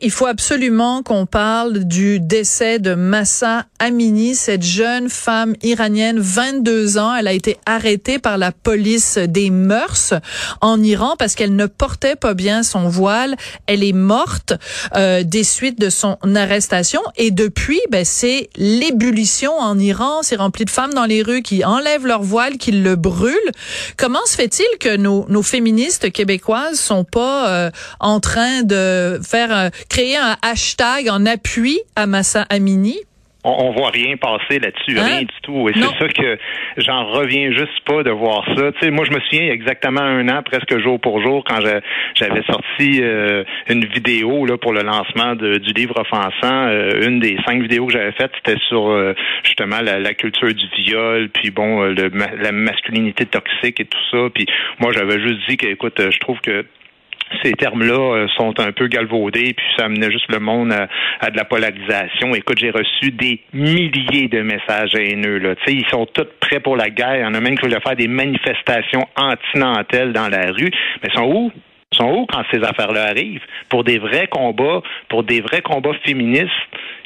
Il faut absolument qu'on parle du décès de Massa Amini, cette jeune femme iranienne, 22 ans. Elle a été arrêtée par la police des mœurs en Iran parce qu'elle ne portait pas bien son voile. Elle est morte euh, des suites de son arrestation. Et depuis, ben, c'est l'ébullition en Iran. C'est rempli de femmes dans les rues qui enlèvent leur voile, qui le brûlent. Comment se fait-il que nos, nos féministes québécoises sont pas euh, en train de faire euh, créer un hashtag en appui à Massa Amini? On, on voit rien passer là-dessus, Hein? rien du tout. Et c'est ça que j'en reviens juste pas de voir ça. Tu sais, moi, je me souviens il y a exactement un an, presque jour pour jour, quand j'avais sorti euh, une vidéo là pour le lancement de- du livre offensant. Euh, une des cinq vidéos que j'avais faites, c'était sur euh, justement la, la culture du viol, puis bon, le, ma- la masculinité toxique et tout ça. Puis moi, j'avais juste dit que, écoute, je trouve que ces termes-là euh, sont un peu galvaudés, puis ça amenait juste le monde à, de la polarisation. Écoute, j'ai reçu des milliers de messages haineux. Là. Ils sont tous prêts pour la guerre. Il y en a même qui voulaient faire des manifestations antinantelles dans la rue. Mais ils sont où? Ils sont où quand ces affaires-là arrivent? Pour des vrais combats, pour des vrais combats féministes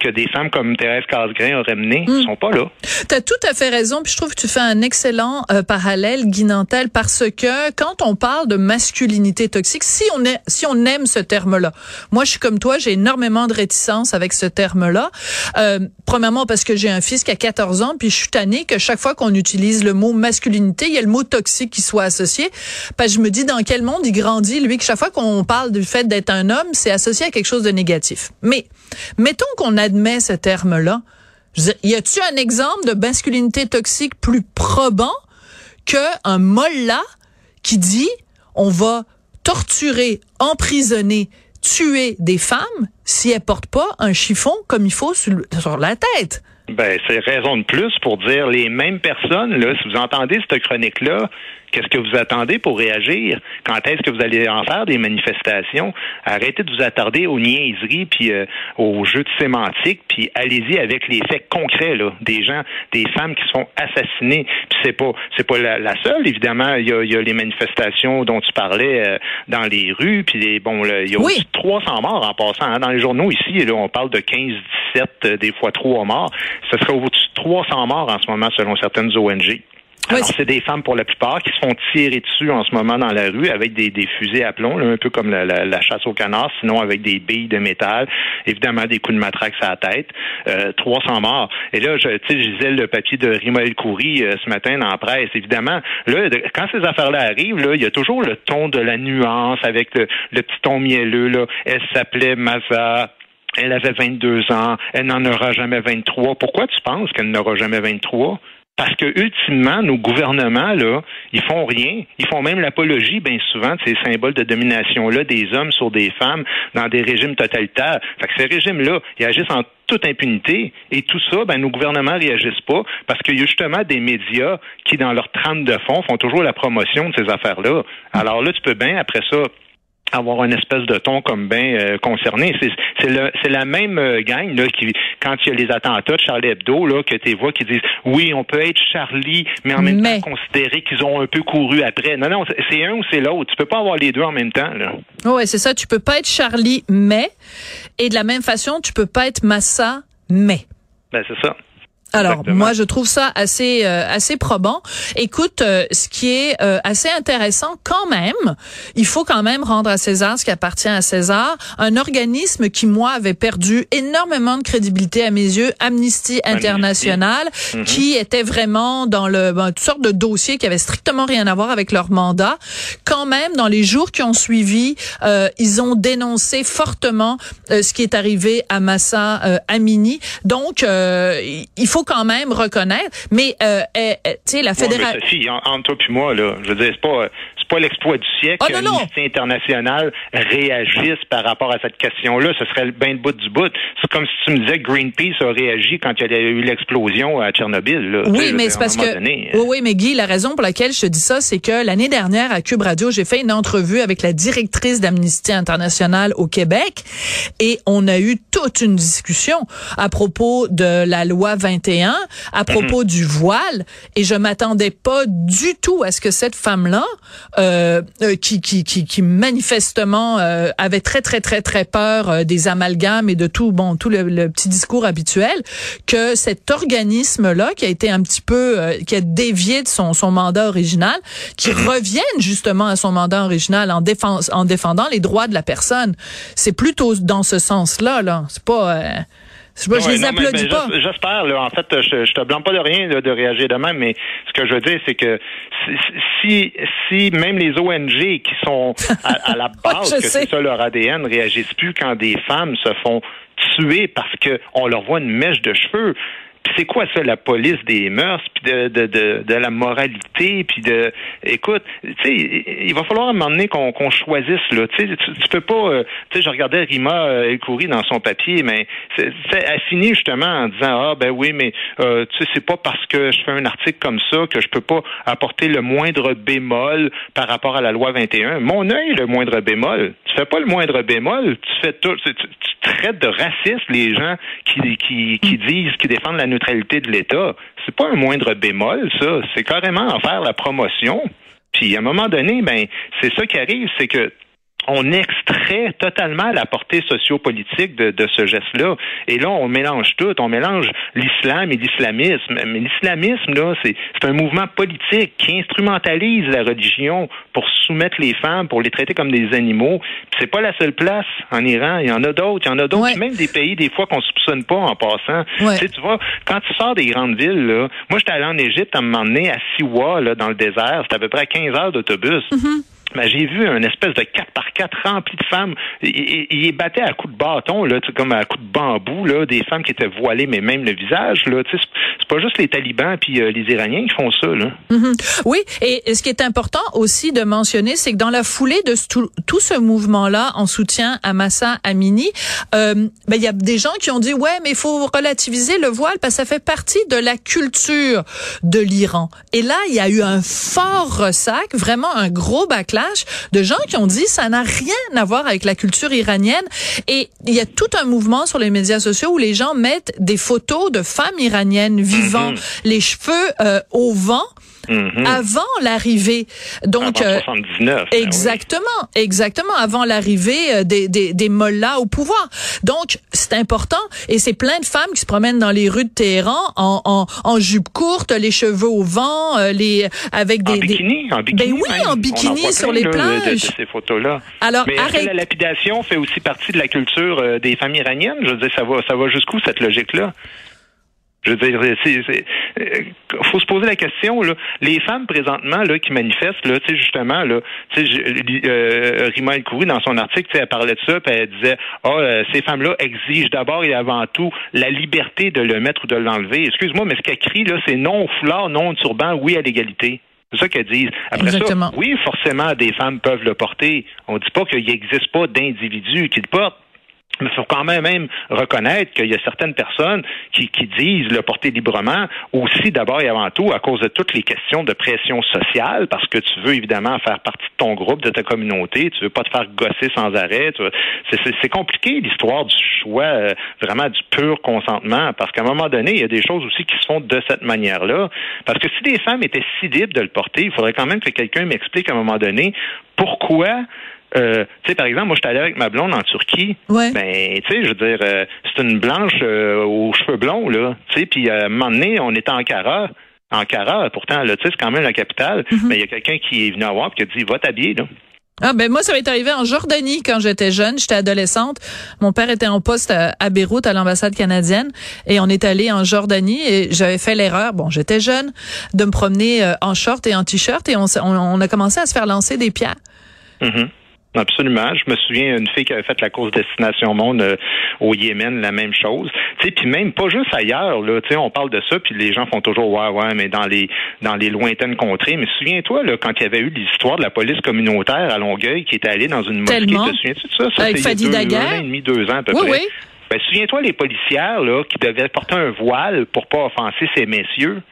que des femmes comme Thérèse Casgrain auraient menés, ils sont pas là. Tu as tout à fait raison, puis je trouve que tu fais un excellent euh, parallèle, Guy Nantel, parce que quand on parle de masculinité toxique, si on, est, si on aime ce terme-là, moi je suis comme toi, j'ai énormément de réticence avec ce terme-là. Euh, premièrement parce que j'ai un fils qui a 14 ans, puis je suis tannée que chaque fois qu'on utilise le mot masculinité, il y a le mot toxique qui soit associé. Parce que je me dis dans quel monde il grandit, lui, que chaque fois qu'on parle du fait d'être un homme, c'est associé à quelque chose de négatif. Mais mettons qu'on admet ce terme-là. Y a-tu un exemple de masculinité toxique plus probant que un mollah qui dit on va torturer, emprisonner, tuer des femmes si elles portent pas un chiffon comme il faut sur la tête? Ben, c'est raison de plus pour dire les mêmes personnes, là, si vous entendez cette chronique-là, qu'est-ce que vous attendez pour réagir? Quand est-ce que vous allez en faire des manifestations? Arrêtez de vous attarder aux niaiseries puis euh, aux jeux de sémantique, puis allez-y avec les faits concrets, là, des gens, des femmes qui sont assassinées. Puis c'est pas c'est pas la, la seule, évidemment, il y a, il y a les manifestations dont tu parlais euh, dans les rues, puis les, bon, là, il y a Oui. aussi 300 morts en passant. hein. Dans les journaux ici, là, on parle de 15, 17, euh, des fois 3 morts. Ce serait au-dessus de 300 morts en ce moment selon certaines ONG. Alors, c'est- c'est des femmes pour la plupart qui se font tirer dessus en ce moment dans la rue avec des, des fusées à plomb, là, un peu comme la, la- la chasse au canard, sinon avec des billes de métal, évidemment des coups de matraque à la tête, euh, 300 morts. Et là, je, tu sais, je lisais le papier de Rimaël Coury euh, ce matin dans la presse. Évidemment, là, de- quand ces affaires-là arrivent, là, il y a toujours le ton de la nuance avec le, le petit ton mielleux. Là. Elle s'appelait Maza. Elle avait 22 ans. Elle n'en aura jamais 23. Pourquoi tu penses qu'elle n'aura jamais 23? Parce que ultimement, nos gouvernements, là, ils font rien. Ils font même l'apologie, bien souvent, de ces symboles de domination-là des hommes sur des femmes dans des régimes totalitaires. Fait que ces régimes-là, ils agissent en toute impunité. Et tout ça, ben, nos gouvernements réagissent pas parce qu'il y a justement des médias qui, dans leur trame de fond, font toujours la promotion de ces affaires-là. Alors là, tu peux bien, après ça, avoir une espèce de ton comme bien euh, concerné. C'est c'est le c'est la même euh, gang là qui quand il y a les attentats de Charlie Hebdo là que tu vois qui disent oui on peut être Charlie mais en même Mais- temps considérer qu'ils ont un peu couru après. Non non c'est- c'est un ou c'est l'autre. Tu peux pas avoir les deux en même temps là. Ouais, c'est ça. Tu peux pas être Charlie, mais et de la même façon, tu peux pas être Massa, mais. Ben c'est ça. Alors Exactement. moi je trouve ça assez euh, assez probant. Écoute, euh, ce qui est euh, assez intéressant quand même, il faut quand même rendre à César ce qui appartient à César. Un organisme qui moi avait perdu énormément de crédibilité à mes yeux, Amnesty International, Mhm. qui était vraiment dans le ben, toutes sortes de dossiers qui avaient strictement rien à voir avec leur mandat. Quand même, dans les jours qui ont suivi, euh, ils ont dénoncé fortement euh, ce qui est arrivé à Massa euh, Amini. Donc, euh, il faut quand même reconnaître. Mais, euh, euh, euh, tu sais, la Ouais, fédération... Sophie, en- entre toi moi là, je veux dire c'est pas c'est pas l'exploit du siècle oh, que l'Amnesty international réagisse par rapport à cette question-là. Ce serait le bain de bout du bout. C'est comme si tu me disais que Greenpeace a réagi quand il y a eu l'explosion à Tchernobyl. Oui, mais c'est parce que oui, oui, mais Guy, la raison pour laquelle je te dis ça, c'est que l'année dernière à Cube Radio, j'ai fait une entrevue avec la directrice d'Amnesty International au Québec et on a eu toute une discussion à propos de la loi 21, à propos mhm. du voile et je m'attendais pas du tout à ce que cette femme-là, euh, euh qui, qui, qui, qui, manifestement euh, avait très très très très peur euh, des amalgames et de tout bon tout le, petit discours habituel, que cet organisme-là qui a été un petit peu qui a dévié de son son mandat original, qui mhm. revienne justement à son mandat original en défense en défendant les droits de la personne. C'est plutôt dans ce sens-là là. C'est pas je, les applaudis pas. J'espère. En fait, je, je te blâme pas de rien de réagir de même, mais ce que je veux dire, c'est que si, si même les ONG qui sont à, la base, que c'est ça leur ADN, réagissent plus quand des femmes se font tuer parce qu'on leur voit une mèche de cheveux c'est quoi ça, la police des mœurs, puis de, de, de, de, la moralité, puis de... Écoute, tu sais, il va falloir à un moment donné qu'on choisisse, là. Tu tu peux pas... Euh, tu sais, je regardais Rima euh, dans son papier, mais elle finit justement en disant, ah, ben oui, mais euh, tu sais, c'est pas parce que je fais un article comme ça que je peux pas apporter le moindre bémol par rapport à la loi 21. Mon œil, le moindre bémol. Tu fais pas le moindre bémol, tu fais tout... Tu, traites de racistes les gens qui, qui, qui disent, qui défendent la neutralité de l'État. C'est pas un moindre bémol, ça. C'est carrément en faire la promotion. Puis à un moment donné, ben c'est ça qui arrive, c'est que on extrait totalement la portée sociopolitique de, de ce geste-là. Et là, on mélange tout. On mélange l'islam et l'islamisme. Mais l'islamisme, là, c'est un mouvement politique qui instrumentalise la religion pour soumettre les femmes, pour les traiter comme des animaux. C'est pas la seule place en Iran. Il y en a d'autres. Il y en a d'autres. Même des pays, des fois, qu'on soupçonne pas en passant. Tu, sais, tu vois, quand tu sors des grandes villes, là, moi, j'étais allé en Égypte à un moment donné, à Siwa, là, dans le désert. C'était à peu près 15 heures d'autobus. Mm-hmm. J'ai vu un espèce de 4 par 4 rempli de femmes. Il, il, battait à coups de bâton, là, comme à coups de bambou, là, des femmes qui étaient voilées, mais même le visage. Là, c'est pas juste les talibans puis euh, les Iraniens qui font ça. Là. Mm-hmm. Oui, et ce qui est important aussi de mentionner, c'est que dans la foulée de tout, tout ce mouvement-là en soutien à Massa Amini, euh, ben, il y a des gens qui ont dit, ouais, mais il faut relativiser le voile parce que ça fait partie de la culture de l'Iran. Et là, il y a eu un fort ressac, vraiment un gros backlash de gens qui ont dit ça n'a rien à voir avec la culture iranienne. Et il y a tout un mouvement sur les médias sociaux où les gens mettent des photos de femmes iraniennes vivant, mhm. les cheveux euh, au vent. Mhm. avant l'arrivée. Donc avant 79. Euh, ben exactement, exactement avant l'arrivée euh, des, des des mollahs au pouvoir. Donc c'est important et c'est plein de femmes qui se promènent dans les rues de Téhéran en en, en jupe courte, les cheveux au vent, euh, les avec des en bikini, en bikini. Ben oui, en bikini sur les plages. De, ces photos-là. Alors Mais arrête... la lapidation fait aussi partie de la culture des familles iraniennes? Je veux dire, ça va ça va jusqu'où cette logique là? Je veux dire, c'est, euh, faut se poser la question là. Les femmes présentement là qui manifestent là, tu sais justement là, tu sais, euh, Rima El dans son article, elle parlait de ça, puis elle disait, ah, oh, ces femmes-là exigent d'abord et avant tout la liberté de le mettre ou de l'enlever. Excuse-moi, mais ce qu'elle crie là, c'est non au foulard, non au turban, oui à l'égalité. C'est ça qu'elles disent. Après ça, oui, forcément, des femmes peuvent le porter. On dit pas qu'il n'existe pas d'individus qui le portent. Mais il faut quand même, même reconnaître qu'il y a certaines personnes qui, qui disent le porter librement aussi d'abord et avant tout à cause de toutes les questions de pression sociale parce que tu veux évidemment faire partie de ton groupe, de ta communauté, tu veux pas te faire gosser sans arrêt. C'est compliqué l'histoire du choix euh, vraiment du pur consentement parce qu'à un moment donné, il y a des choses aussi qui se font de cette manière-là. Parce que si des femmes étaient si libres de le porter, il faudrait quand même que quelqu'un m'explique à un moment donné pourquoi euh, tu sais, par exemple, moi, je suis allé avec ma blonde en Turquie. Ouais. Ben, tu sais, je veux dire, euh, c'est une blanche euh, aux cheveux blonds, là. Tu sais, puis à un moment donné, on était en Ankara. Ankara, pourtant, là, tu sais, c'est quand même la capitale. Mais mhm. il y a quelqu'un qui est venu à voir et qui a dit, va t'habiller, là. Ah ben moi ça m'est arrivé en Jordanie quand j'étais jeune, j'étais adolescente. Mon père était en poste à, Beyrouth à l'ambassade canadienne et on est allé en Jordanie et j'avais fait l'erreur, bon j'étais jeune, de me promener en short et en t-shirt et on, on, a commencé à se faire lancer des pierres. Mm Absolument. Je me souviens d'une fille qui avait fait la course Destination Monde euh, au Yémen, la même chose. Tu sais, puis même pas juste ailleurs, là. Tu sais, on parle de ça, puis les gens font toujours ouais, ouais, mais dans les dans les lointaines contrées. Mais souviens-toi, là, quand il y avait eu l'histoire de la police communautaire à Longueuil qui était allée dans une mosquée, te souviens-tu de ça? ça Avec Fadi deux, un an et demi, deux ans à peu oui, près. Oui. Ben, souviens-toi les policières là qui devaient porter un voile pour pas offenser ces messieurs.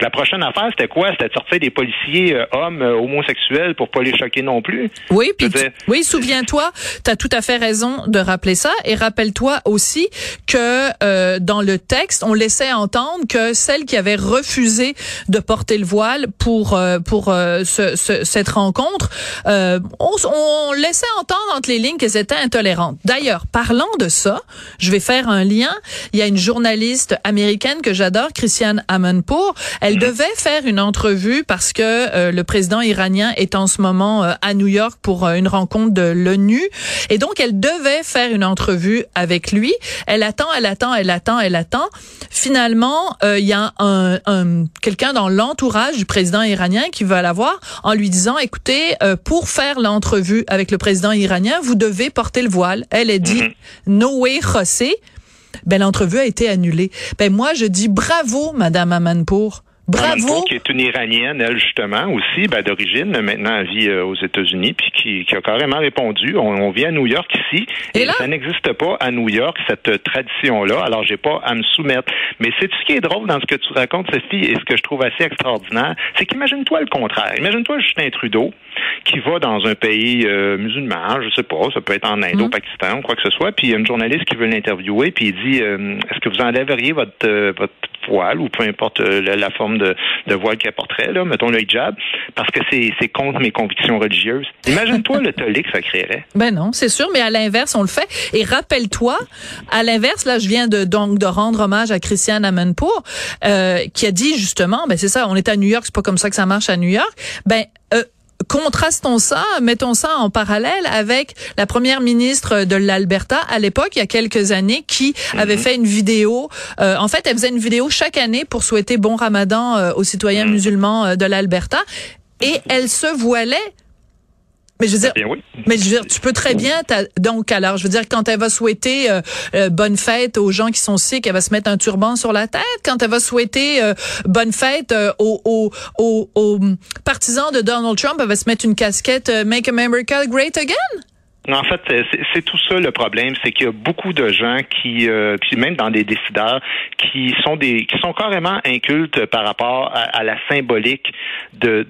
La prochaine affaire, c'était quoi? C'était de sortir des policiers euh, hommes euh, homosexuels pour pas les choquer non plus? Oui, puis oui, souviens-toi, tu as tout à fait raison de rappeler ça et rappelle-toi aussi que euh, dans le texte, on laissait entendre que celles qui avaient refusé de porter le voile pour pour ce, ce, cette rencontre, on, on, laissait entendre entre les lignes qu'elles étaient intolérantes. D'ailleurs, parlant de ça, je vais faire un lien. Il y a une journaliste américaine que j'adore, Christiane Amanpour. Elle mhm. devait faire une entrevue parce que euh, le président iranien est en ce moment euh, à New York pour euh, une rencontre de l'ONU. Et donc, elle devait faire une entrevue avec lui. Elle attend, elle attend, elle attend, elle attend. Finalement, il y a un, un quelqu'un dans l'entourage du président iranien qui veut la voir en lui disant, écoutez, pour faire l'entrevue avec le président iranien, vous devez porter le voile. Elle a dit, mhm. no way, José. Ben, l'entrevue a été annulée. Ben, moi, je dis bravo, Madame Amanpour. Bravo. qui est une Iranienne, elle, justement, aussi, ben, d'origine, maintenant, elle vit euh, aux États-Unis, puis qui, qui, a carrément répondu. On, vit à New York ici, et, ça n'existe pas à New York, cette tradition-là, alors j'ai pas à me soumettre. Mais c'est ce qui est drôle dans ce que tu racontes, Sophie, et ce que je trouve assez extraordinaire, c'est qu'imagine-toi le contraire. Imagine-toi Justin Trudeau, qui va dans un pays euh, musulman, je sais pas, ça peut être en Inde, au mm. Pakistan, quoi que ce soit, puis il y a une journaliste qui veut l'interviewer, puis il dit, euh, est-ce que vous enlèveriez votre, votre voile, ou peu importe la forme de, voile qu'elle porterait, là, mettons le hijab, parce que c'est contre mes convictions religieuses. Imagine-toi le tollé que ça créerait. Ben non, c'est sûr, mais à l'inverse, on le fait. Et rappelle-toi, à l'inverse, là, je viens de donc de rendre hommage à Christiane Amanpour, euh, qui a dit justement, ben c'est ça, on est à New York, c'est pas comme ça que ça marche à New York. Ben euh, contrastons ça, mettons ça en parallèle avec la première ministre de l'Alberta à l'époque, il y a quelques années, qui avait mhm. fait une vidéo. Euh, en fait, elle faisait une vidéo chaque année pour souhaiter bon Ramadan euh, aux citoyens mhm. musulmans euh, de l'Alberta, et elle se voilait mais je veux dire, mais je veux dire, tu peux très bien, donc alors, je veux dire, quand elle va souhaiter euh, euh, bonne fête aux gens qui sont sick, elle va se mettre un turban sur la tête. Quand elle va souhaiter euh, bonne fête aux, aux, aux, aux, partisans de Donald Trump, elle va se mettre une casquette Make America Great Again. En fait, c'est tout ça le problème, c'est qu'il y a beaucoup de gens qui, euh, puis même dans des décideurs, qui sont des, qui sont carrément incultes par rapport à, la symbolique de,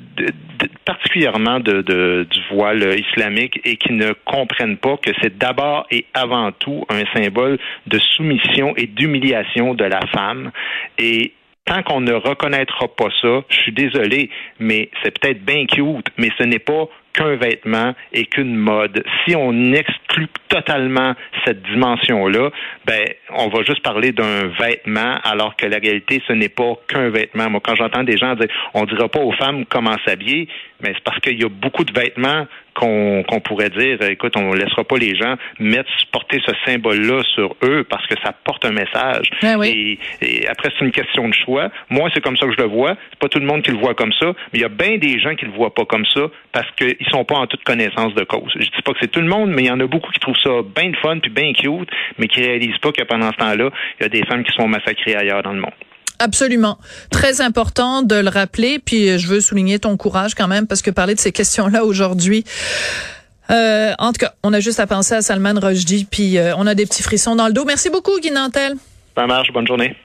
particulièrement de, du voile islamique et qui ne comprennent pas que c'est d'abord et avant tout un symbole de soumission et d'humiliation de la femme. Et tant qu'on ne reconnaîtra pas ça, je suis désolé, mais c'est peut-être bien cute, mais ce n'est pas qu'un vêtement et qu'une mode. Si on exclut totalement cette dimension-là, ben, on va juste parler d'un vêtement, alors que la réalité, ce n'est pas qu'un vêtement. Moi, quand j'entends des gens dire, on dira pas aux femmes comment s'habiller, mais c'est parce qu'il y a beaucoup de vêtements qu'on pourrait dire, écoute, on ne laissera pas les gens mettre, porter ce symbole-là sur eux parce que ça porte un message. Ben et, après, c'est une question de choix. Moi, c'est comme ça que je le vois. C'est pas tout le monde qui le voit comme ça, mais il y a bien des gens qui le voient pas comme ça parce qu'ils sont pas en toute connaissance de cause. Je dis pas que c'est tout le monde, mais il y en a beaucoup qui trouvent ça bien fun puis bien cute, mais qui réalisent pas que pendant ce temps-là, il y a des femmes qui sont massacrées ailleurs dans le monde. Absolument. Très important de le rappeler. Puis euh, je veux souligner ton courage quand même parce que parler de ces questions-là aujourd'hui. Euh, en tout cas, on a juste à penser à Salman Rushdie, puis euh, on a des petits frissons dans le dos. Merci beaucoup, Guy Nantel. Ça marche. Bonne journée.